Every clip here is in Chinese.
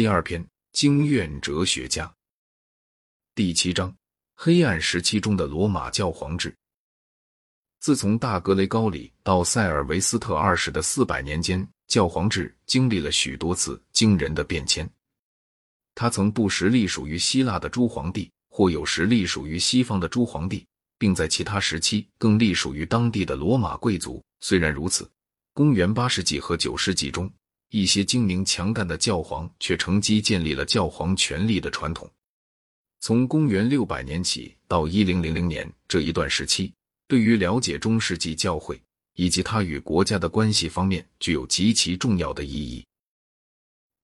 第二篇：经院哲学家。第七章：黑暗时期中的罗马教皇制。自从大格雷高里到塞尔维斯特二世的四百年间，教皇制经历了许多次惊人的变迁。他曾不时隶属于希腊的诸皇帝，或有时隶属于西方的诸皇帝，并在其他时期更隶属于当地的罗马贵族。虽然如此，公元八世纪和九世纪中，一些精明强干的教皇却乘机建立了教皇权力的传统。从公元六百年起到一零零零年这一段时期。对于了解中世纪教会以及它与国家的关系方面，具有极其重要的意义。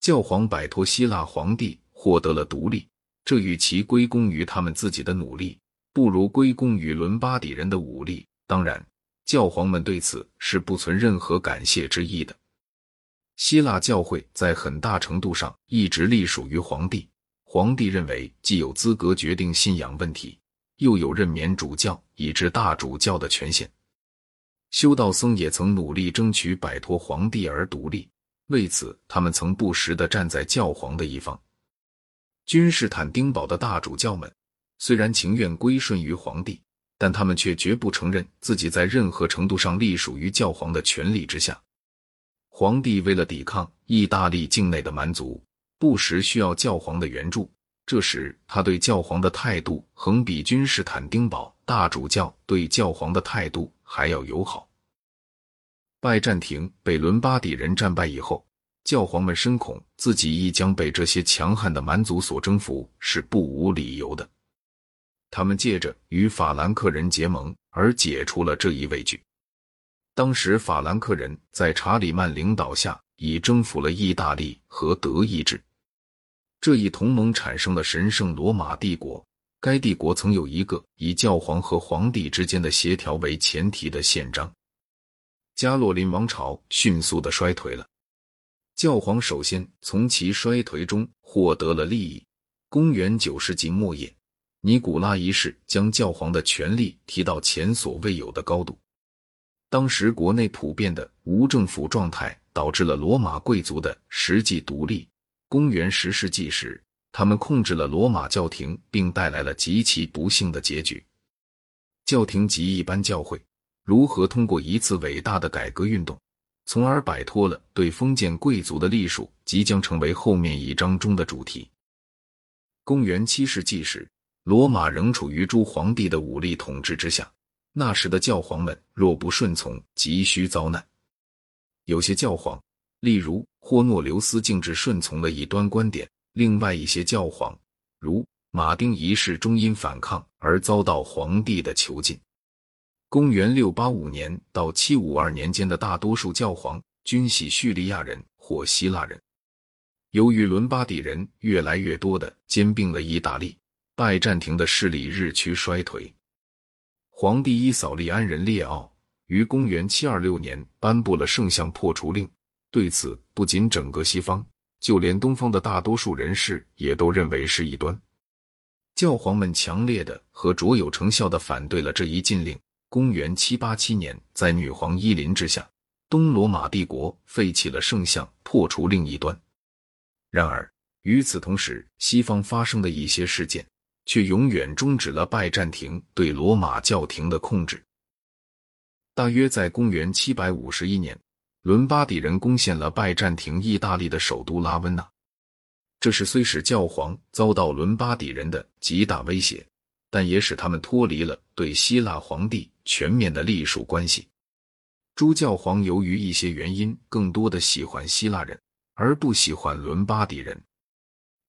教皇摆脱希腊皇帝，获得了独立，这与其归功于他们自己的努力，不如归功于伦巴底人的武力。当然，教皇们对此是不存任何感谢之意的。希腊教会在很大程度上一直隶属于皇帝，皇帝认为既有资格决定信仰问题。又有任免主教以至大主教的权限，修道僧也曾努力争取摆脱皇帝而独立。为此，他们曾不时地站在教皇的一方。君士坦丁堡的大主教们虽然情愿归顺于皇帝，但他们却绝不承认自己在任何程度上隶属于教皇的权力之下。皇帝为了抵抗意大利境内的蛮族，不时需要教皇的援助。这时，他对教皇的态度横比君士坦丁堡大主教对教皇的态度还要友好。拜占庭被伦巴底人战败以后，教皇们深恐自己亦将被这些强悍的蛮族所征服，是不无理由的。他们借着与法兰克人结盟而解除了这一畏惧。当时，法兰克人在查理曼领导下已征服了意大利和德意志。这一同盟产生了神圣罗马帝国。该帝国曾有一个以教皇和皇帝之间的协调为前提的宪章。加洛林王朝迅速的衰退了，教皇首先从其衰退中获得了利益。公元九世纪末叶，尼古拉一世将教皇的权力提到前所未有的高度。当时国内普遍的无政府状态，导致了罗马贵族的实际独立。公元十世纪时，他们控制了罗马教廷，并带来了极其不幸的结局。教廷及一般教会如何通过一次伟大的改革运动，从而摆脱了对封建贵族的隶属，即将成为后面一章中的主题。公元七世纪时，罗马仍处于诸皇帝的武力统治之下。那时的教皇们若不顺从，急需遭难。有些教皇。例如，霍诺留斯径直顺从了一端观点；另外一些教皇，如马丁一世，终因反抗而遭到皇帝的囚禁。公元六八五年到七五二年间的大多数教皇均系叙利亚人或希腊人。由于伦巴底人越来越多的兼并了意大利，拜占庭的势力日趋衰退。皇帝伊扫利安人列奥于公元七二六年颁布了圣像破除令。对此，不仅整个西方，就连东方的大多数人士也都认为是异端。教皇们强烈的和卓有成效的反对了这一禁令。公元七八七年，在女皇伊琳之下，东罗马帝国废弃了圣像破除令一端。然而，与此同时，西方发生的一些事件却永远终止了拜占庭对罗马教廷的控制。大约在公元七百五十一年。伦巴底人攻陷了拜占庭意大利的首都拉温纳，这是虽使教皇遭到伦巴底人的极大威胁，但也使他们脱离了对希腊皇帝全面的隶属关系。诸教皇由于一些原因，更多的喜欢希腊人，而不喜欢伦巴底人。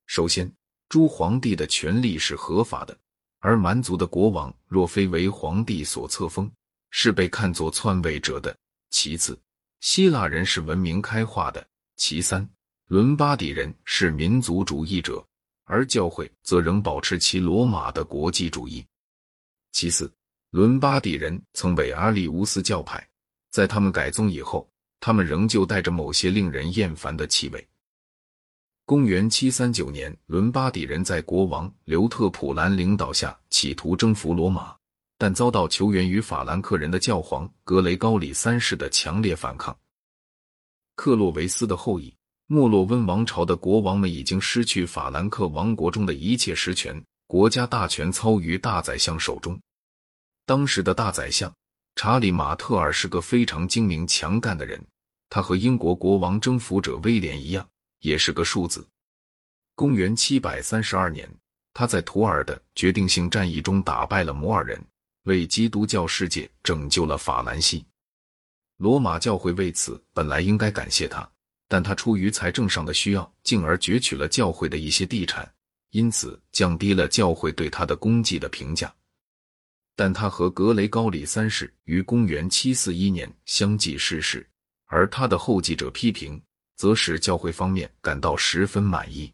首先，诸皇帝的权力是合法的，而蛮族的国王若非为皇帝所册封，是被看作篡位者的。其次，希腊人是文明开化的。其三，伦巴底人是民族主义者，而教会则仍保持其罗马的国际主义。其次，伦巴底人曾为阿里乌斯教派，在他们改宗以后，他们仍旧带着某些令人厌烦的气味。公元七三九年，伦巴底人在国王刘特普兰领导下企图征服罗马。但遭到求援于法兰克人的教皇格雷高里三世的强烈反抗。克洛维斯的后裔莫洛温王朝的国王们已经失去法兰克王国中的一切实权，国家大权操于大宰相手中。当时的大宰相查理·马特尔是个非常精明强干的人，他和英国国王征服者威廉一样，也是个庶子。公元七百三十二年，他在图尔的决定性战役中打败了摩尔人，为基督教世界拯救了法兰西。罗马教会为此本来应该感谢他，但他出于财政上的需要，进而攫取了教会的一些地产，因此降低了教会对他的功绩的评价。但他和格雷高里三世于公元七四一年相继逝世，而他的后继者批评，则使教会方面感到十分满意。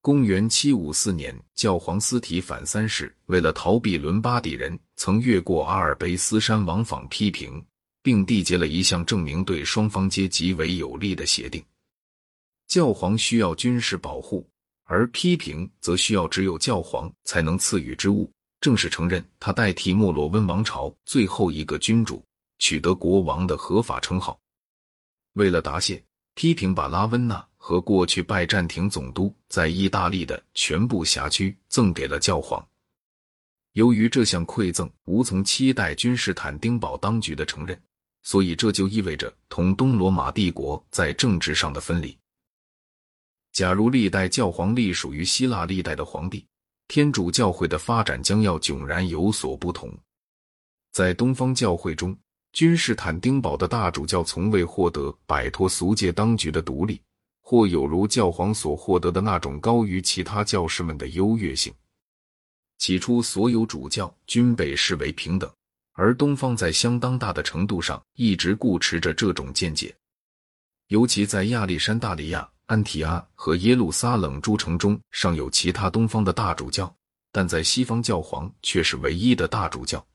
公元七五四年，教皇斯提反三世为了逃避伦巴底人，曾越过阿尔卑斯山往访批评，并缔结了一项证明对双方皆极为有利的协定。教皇需要军事保护，而批评则需要只有教皇才能赐予之物，正是承认他代替莫洛温王朝最后一个君主取得国王的合法称号。为了答谢，批评把拉温纳。和过去拜占庭总督在意大利的全部辖区赠给了教皇。由于这项馈赠无从期待君士坦丁堡当局的承认，所以这就意味着同东罗马帝国在政治上的分离。假如历代教皇隶属于希腊历代的皇帝，天主教会的发展将要迥然有所不同。在东方教会中，君士坦丁堡的大主教从未获得摆脱俗界当局的独立。或有如教皇所获得的那种高于其他教士们的优越性。起初，所有主教均被视为平等，而东方在相当大的程度上一直固持着这种见解。尤其在亚历山大利亚、安提阿和耶路撒冷诸城中，尚有其他东方的大主教，但在西方，教皇却是唯一的大主教。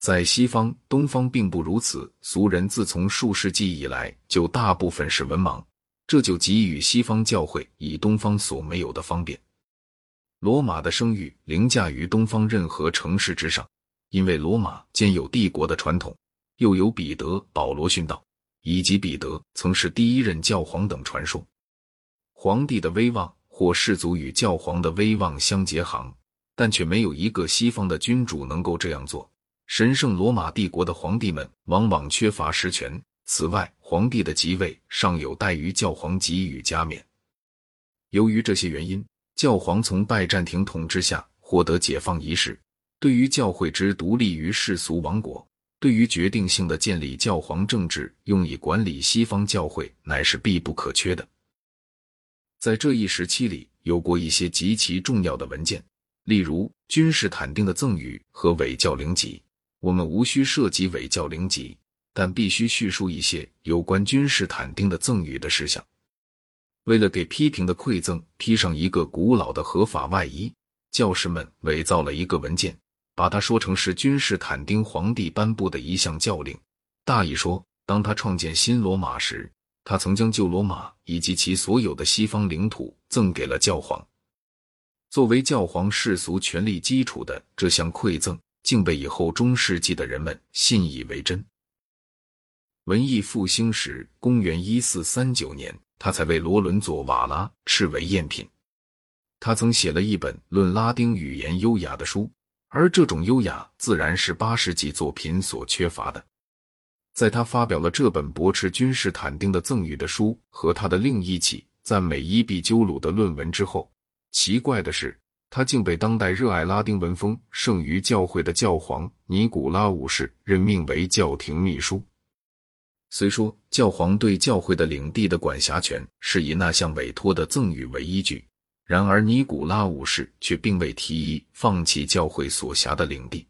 在西方，东方并不如此。俗人自从数世纪以来，就大部分是文盲。这就给予西方教会以东方所没有的方便。罗马的声誉凌驾于东方任何城市之上，因为罗马兼有帝国的传统，又有彼得、保罗殉道，以及彼得曾是第一任教皇等传说。皇帝的威望或氏族与教皇的威望相结合，但却没有一个西方的君主能够这样做。神圣罗马帝国的皇帝们往往缺乏实权。此外，皇帝的即位尚有待于教皇给予加冕。由于这些原因，教皇从拜占庭统治下获得解放仪式，对于教会之独立于世俗王国，对于决定性的建立教皇政治用以管理西方教会，乃是必不可缺的。在这一时期里，有过一些极其重要的文件，例如君士坦丁的赠与和伪教灵籍。我们无需涉及伪教灵籍。但必须叙述一些有关君士坦丁的赠与的事项。为了给批评的馈赠披上一个古老的合法外衣，教士们伪造了一个文件，把它说成是君士坦丁皇帝颁布的一项教令。大意说，当他创建新罗马时，他曾将旧罗马以及其所有的西方领土赠给了教皇。作为教皇世俗权力基础的这项馈赠，竟被以后中世纪的人们信以为真。文艺复兴时，公元一四三九年，他才为罗伦佐·瓦拉斥为赝品。他曾写了一本论拉丁语言优雅的书，而这种优雅自然是八世纪作品所缺乏的。在他发表了这本驳斥君士坦丁的赠与的书和他的另一起赞美伊壁鸠鲁的论文之后，奇怪的是，他竟被当代热爱拉丁文风胜于教会的教皇尼古拉五世任命为教廷秘书。虽说教皇对教会的领地的管辖权是以那项委托的赠与为依据，然而尼古拉五世却并未提议放弃教会所辖的领地。